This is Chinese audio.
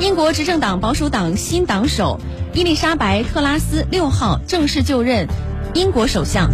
英国执政党保守党新党首伊丽莎白特拉斯六号正式就任英国首相。